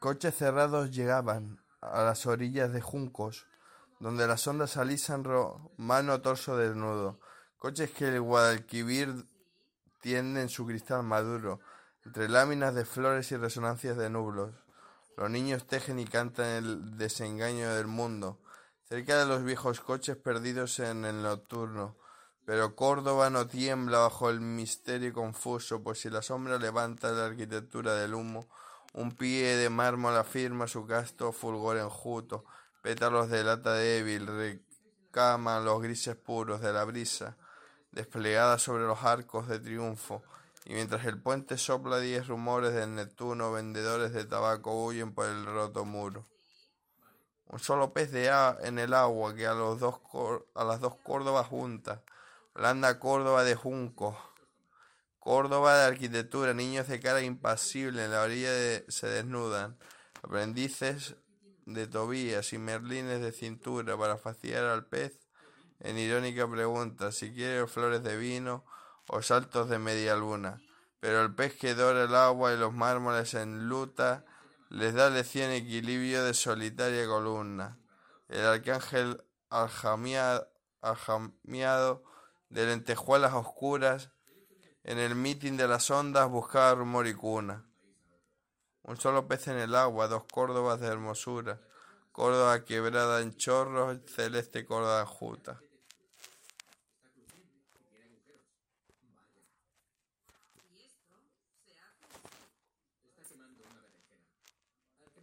Coches cerrados llegaban a las orillas de juncos, donde las ondas alisan romano torso desnudo. Coches que el Guadalquivir tiende en su cristal maduro, entre láminas de flores y resonancias de nublos. Los niños tejen y cantan el desengaño del mundo, cerca de los viejos coches perdidos en el nocturno. Pero Córdoba no tiembla bajo el misterio confuso, pues si la sombra levanta la arquitectura del humo, un pie de mármol afirma su casto fulgor enjuto, pétalos de lata débil recaman los grises puros de la brisa, desplegada sobre los arcos de triunfo, y mientras el puente sopla diez rumores del Neptuno, vendedores de tabaco huyen por el roto muro. Un solo pez de en el agua que a, a las dos Córdobas junta, blanda Córdoba de junco, Córdoba de arquitectura, niños de cara impasible en la orilla se desnudan, aprendices de Tobías y merlines de cintura para faciar al pez en irónica pregunta si quiere flores de vino o saltos de media luna. Pero el pez que dora el agua y los mármoles en luta les da lección equilibrio de solitaria columna. El arcángel aljamiado, de lentejuelas oscuras en el mitin de las ondas buscaba rumor y cuna. Un solo pez en el agua, dos córdobas de hermosura, Córdoba quebrada en chorros, celeste Córdoba juta.